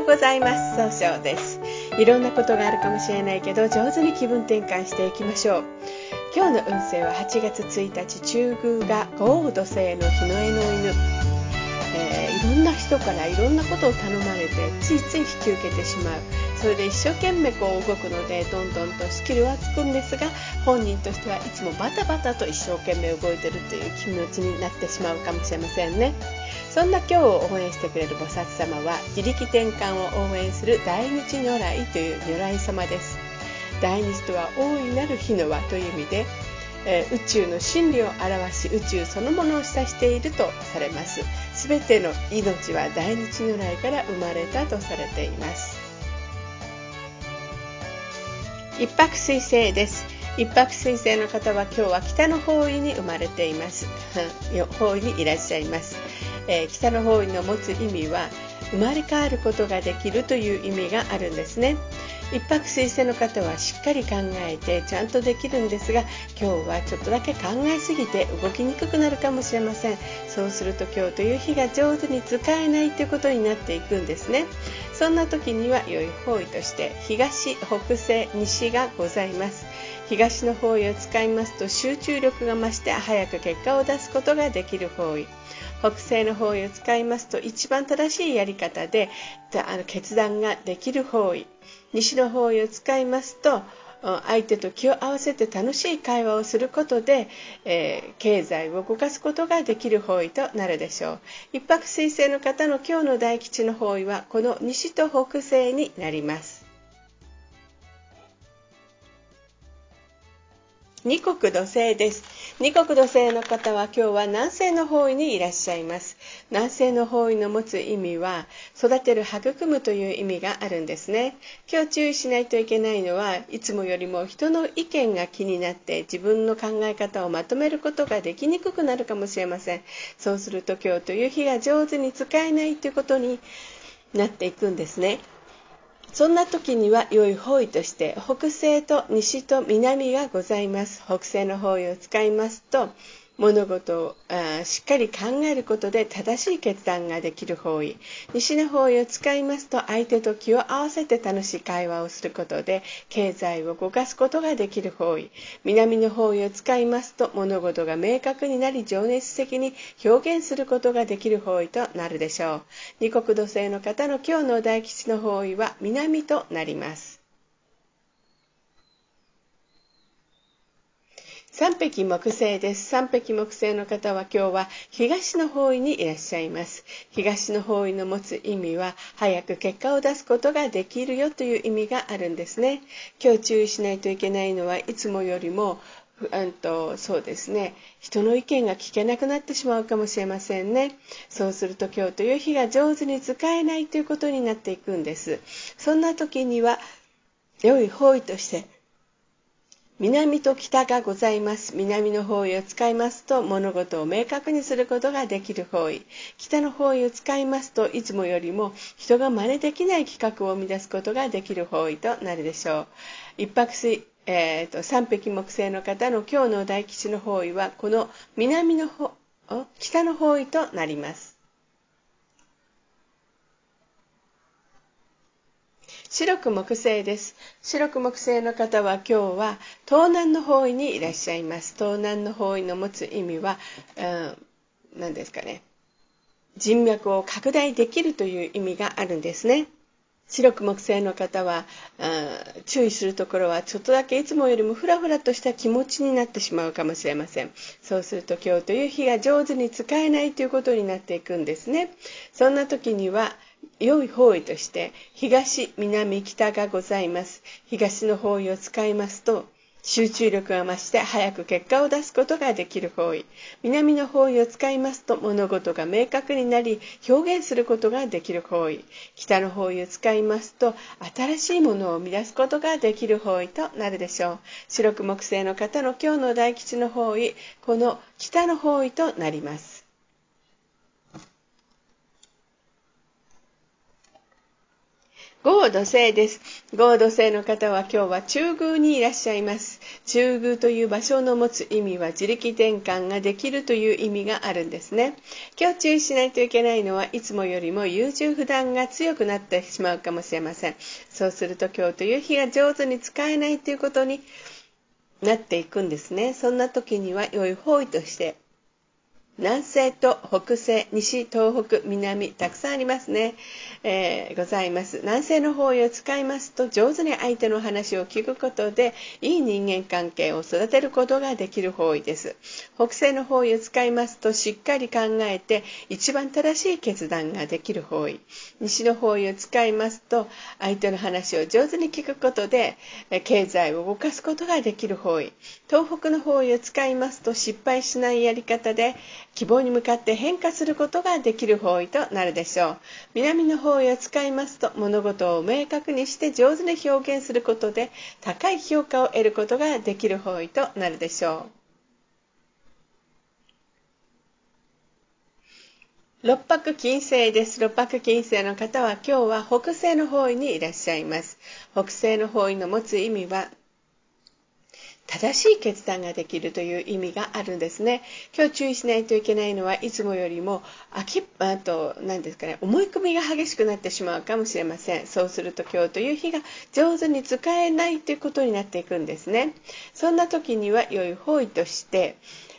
ようございます。総称です。いろんなことがあるかもしれないけど上手に気分転換していきましょう。今日の運勢は8月1日中宮が豪雨土星の日の絵の犬、えー、いろんな人からいろんなことを頼まれてついつい引き受けてしまう。それで一生懸命こう動くのでどんどんとスキルはつくんですが本人としてはいつもバタバタと一生懸命動いてるっていう気持ちになってしまうかもしれませんね。そんな今日を応援してくれる菩薩様は自力転換を応援する大日如来という如来様です。大日とは大いなる日の輪という意味で、えー、宇宙の真理を表し宇宙そのものを指しているとされます。全ての命は大日如来から生まれたとされています。一泊水星です。一泊水星の方は今日は北の方位に生まれています。方位にいらっしゃいます。えー、北の方位の持つ意味は生まれ変わることができるという意味があるんですね。一泊水星の方はしっかり考えてちゃんとできるんですが今日はちょっとだけ考えすぎて動きにくくなるかもしれません。そうすると今日という日が上手に使えないということになっていくんですね。そんな時には良い方位として東北西西がございます。東の方位を使いますと集中力が増して早く結果を出すことができる方位。北西の方位を使いますと一番正しいやり方であの決断ができる方位。西の方位を使いますと相手と気を合わせて楽しい会話をすることで、えー、経済を動かすことができる方位となるでしょう。一泊水星の方の今日の大吉の方位はこの西と北西になります。二国土星です。二国土星の方は今日は南西の方位にいらっしゃいます。南西の方位の持つ意味は育てる育むという意味があるんですね。今日注意しないといけないのはいつもよりも人の意見が気になって自分の考え方をまとめることができにくくなるかもしれません。そうすると今日という日が上手に使えないということになっていくんですね。そんな時には良い方位として北西と西と南がございます。北西の方位を使いますと物事をしっかり考えることで正しい決断ができる方位。西の方位を使いますと相手と気を合わせて楽しい会話をすることで経済を動かすことができる方位。南の方位を使いますと物事が明確になり情熱的に表現することができる方位となるでしょう。二国土星の方の今日の大吉の方位は南となります。三匹木星です。三匹木星の方は今日は東の方位にいらっしゃいます。東の方位の持つ意味は早く結果を出すことができるよという意味があるんですね。今日注意しないといけないのはいつもよりもうんとそうですね人の意見が聞けなくなってしまうかもしれませんねそうすると今日という日が上手に使えないということになっていくんですそんな時には良い方位として南と北がございます。南の方位を使いますと物事を明確にすることができる方位。北の方位を使いますといつもよりも人が真似できない企画を生み出すことができる方位となるでしょう。一泊水えーと、三匹木星の方の今日の大吉の方位はこの南の方北の方位となります。白く木星です。白く木星の方は今日は東南の方位にいらっしゃいます。東南の方位の持つ意味は、うん、何ですかね。人脈を拡大できるという意味があるんですね。白く木星の方は、注意するところはちょっとだけいつもよりもふらふらとした気持ちになってしまうかもしれませんそうすると今日という日が上手に使えないということになっていくんですねそんな時には良い方位として東南北がございます。東の方位を使いますと集中力が増して早く結果を出すことができる方位。南の方位を使いますと物事が明確になり表現することができる方位。北の方位を使いますと新しいものを生み出すことができる方位となるでしょう。白く木星の方の今日の大吉の方位この北の方位となります。合土星です。合土星の方は今日は中宮にいらっしゃいます。中宮という場所の持つ意味は自力転換ができるという意味があるんですね。今日注意しないといけないのはいつもよりも優柔不断が強くなってしまうかもしれません。そうすると今日という日が上手に使えないということになっていくんですね。そんな時には良い方位として南西と北西、西、東北、南、たくさんありますね。えー、ございます。南西の方位を使いますと、上手に相手の話を聞くことで、いい人間関係を育てることができる方位です。北西の方位を使いますと、しっかり考えて、一番正しい決断ができる方位。西の方位を使いますと、相手の話を上手に聞くことで、経済を動かすことができる方位。東北の方位を使いますと、失敗しないやり方で、希望に向かって変化することができる方位となるでしょう南の方位を使いますと物事を明確にして上手に表現することで高い評価を得ることができる方位となるでしょう六白金星です。六白金星の方は今日は北西の方位にいらっしゃいます。北西の方位の持つ意味は正しい決断ができるという意味があるんですね。今日注意しないといけないのはいつもよりも秋あと何ですかね思い込みが激しくなってしまうかもしれません。そうすると今日という日が上手に使えないということになっていくんですね。そんな時には良い方位として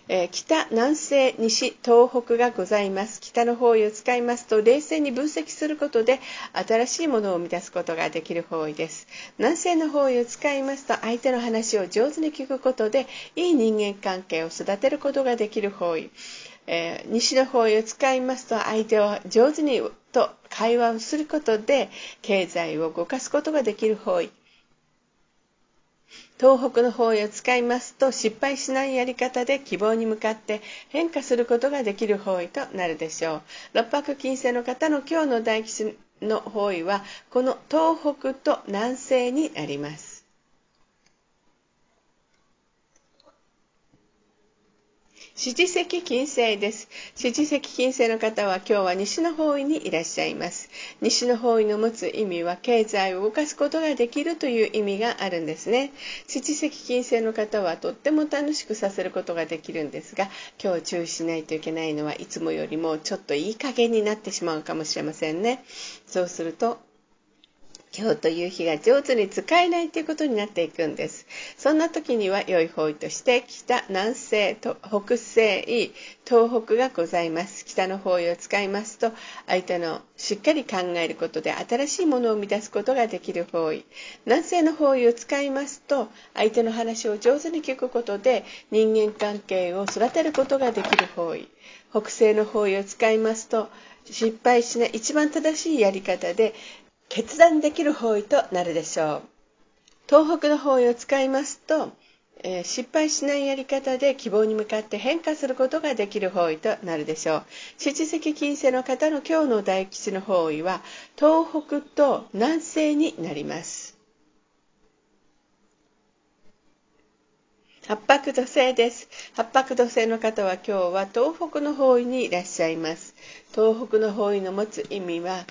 えー、北、南西、西、東北がございます。北の方位を使いますと、冷静に分析することで、新しいものを生み出すことができる方位です。南西の方位を使いますと、相手の話を上手に聞くことで、いい人間関係を育てることができる方位。えー、西の方位を使いますと、相手を上手にと会話をすることで、経済を動かすことができる方位。東北の方位を使いますと失敗しないやり方で希望に向かって変化することができる方位となるでしょう。六白金星の方の今日の大吉の方位はこの東北と南西にあります。七石金星です。七石金星の方は今日は西の方位にいらっしゃいます。西の方位の持つ意味は経済を動かすことができるという意味があるんですね。七石金星の方はとっても楽しくさせることができるんですが、今日注意しないといけないのはいつもよりもちょっといい加減になってしまうかもしれませんね。そうすると今日という日が上手に使えないということになっていくんです。そんな時には良い方位として北、南西、北西、東北がございます。北の方位を使いますと相手のしっかり考えることで新しいものを生み出すことができる方位。南西の方位を使いますと相手の話を上手に聞くことで人間関係を育てることができる方位。北西の方位を使いますと失敗しない一番正しいやり方で決断できる方位となるでしょう東北の方位を使いますと、えー、失敗しないやり方で希望に向かって変化することができる方位となるでしょう七石金星の方の今日の大吉の方位は東北と南西になります八白土星です。八白土星の方は今日は東北の方位にいらっしゃいます。東北の方位の持つ意味は、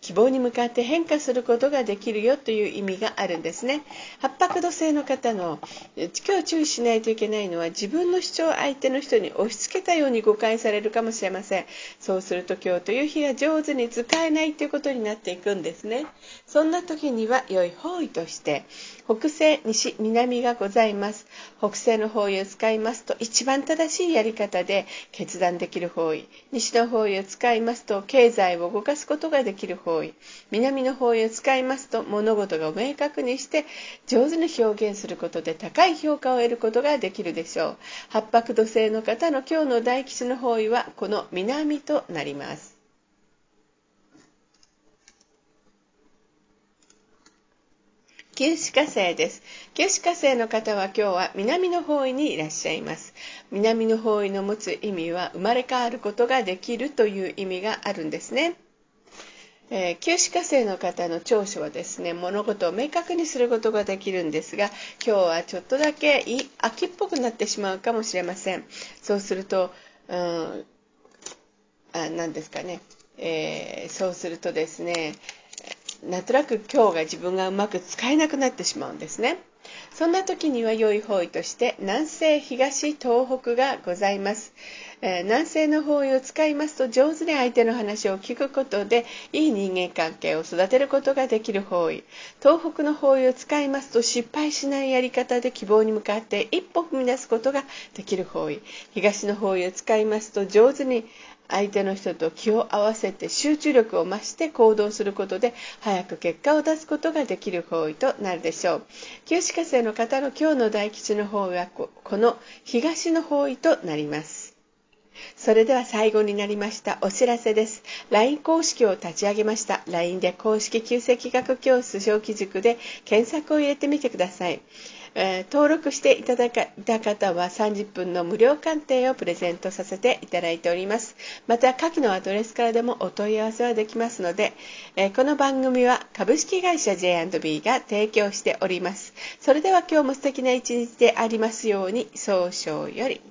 希望に向かって変化することができるよという意味があるんですね。八白土星の方の今日注意しないといけないのは自分の主張を相手の人に押し付けたように誤解されるかもしれません。そうすると今日という日が上手に使えないということになっていくんですね。そんな時には良い方位として北西、西、南がございます。北西の方位を使いますと一番正しいやり方で決断できる方位。西の方位を使いますと経済を動かすことができる方位。南の方位を使いますと物事が明確にして上手に表現することで高い評価を得ることができるでしょう八白土星の方の今日の大吉の方位はこの南となります九死火星です。九死火星の方は今日は南の方位にいらっしゃいます。南の方位の持つ意味は生まれ変わることができるという意味があるんですね。えー、旧歯科生の方の長所はですね物事を明確にすることができるんですが今日はちょっとだけ秋っぽくなってしまうかもしれませんそうすると、うん、あ何ですかね、えー、そうするとですねなんとなく今日が自分がうまく使えなくなってしまうんですね。そんな時には良い方位として南西東東北がございます、えー、南西の方位を使いますと上手に相手の話を聞くことでいい人間関係を育てることができる方位。東北の方位を使いますと失敗しないやり方で希望に向かって一歩踏み出すことができる方位。東の方位を使いますと上手に相手の人と気を合わせて集中力を増して行動することで早く結果を出すことができる方位となるでしょう。旧歯科生の方の今日の大吉の方位はこの東の方位となります。それでは最後になりましたお知らせです。LINE 公式を立ち上げました。LINE で公式旧世紀学教室小規塾で検索を入れてみてください。えー、登録していただいた方は30分の無料鑑定をプレゼントさせていただいております。また、下記のアドレスからでもお問い合わせはできますので、えー、この番組は株式会社 J&B が提供しております。それでは今日も素敵な一日でありますように、早々より。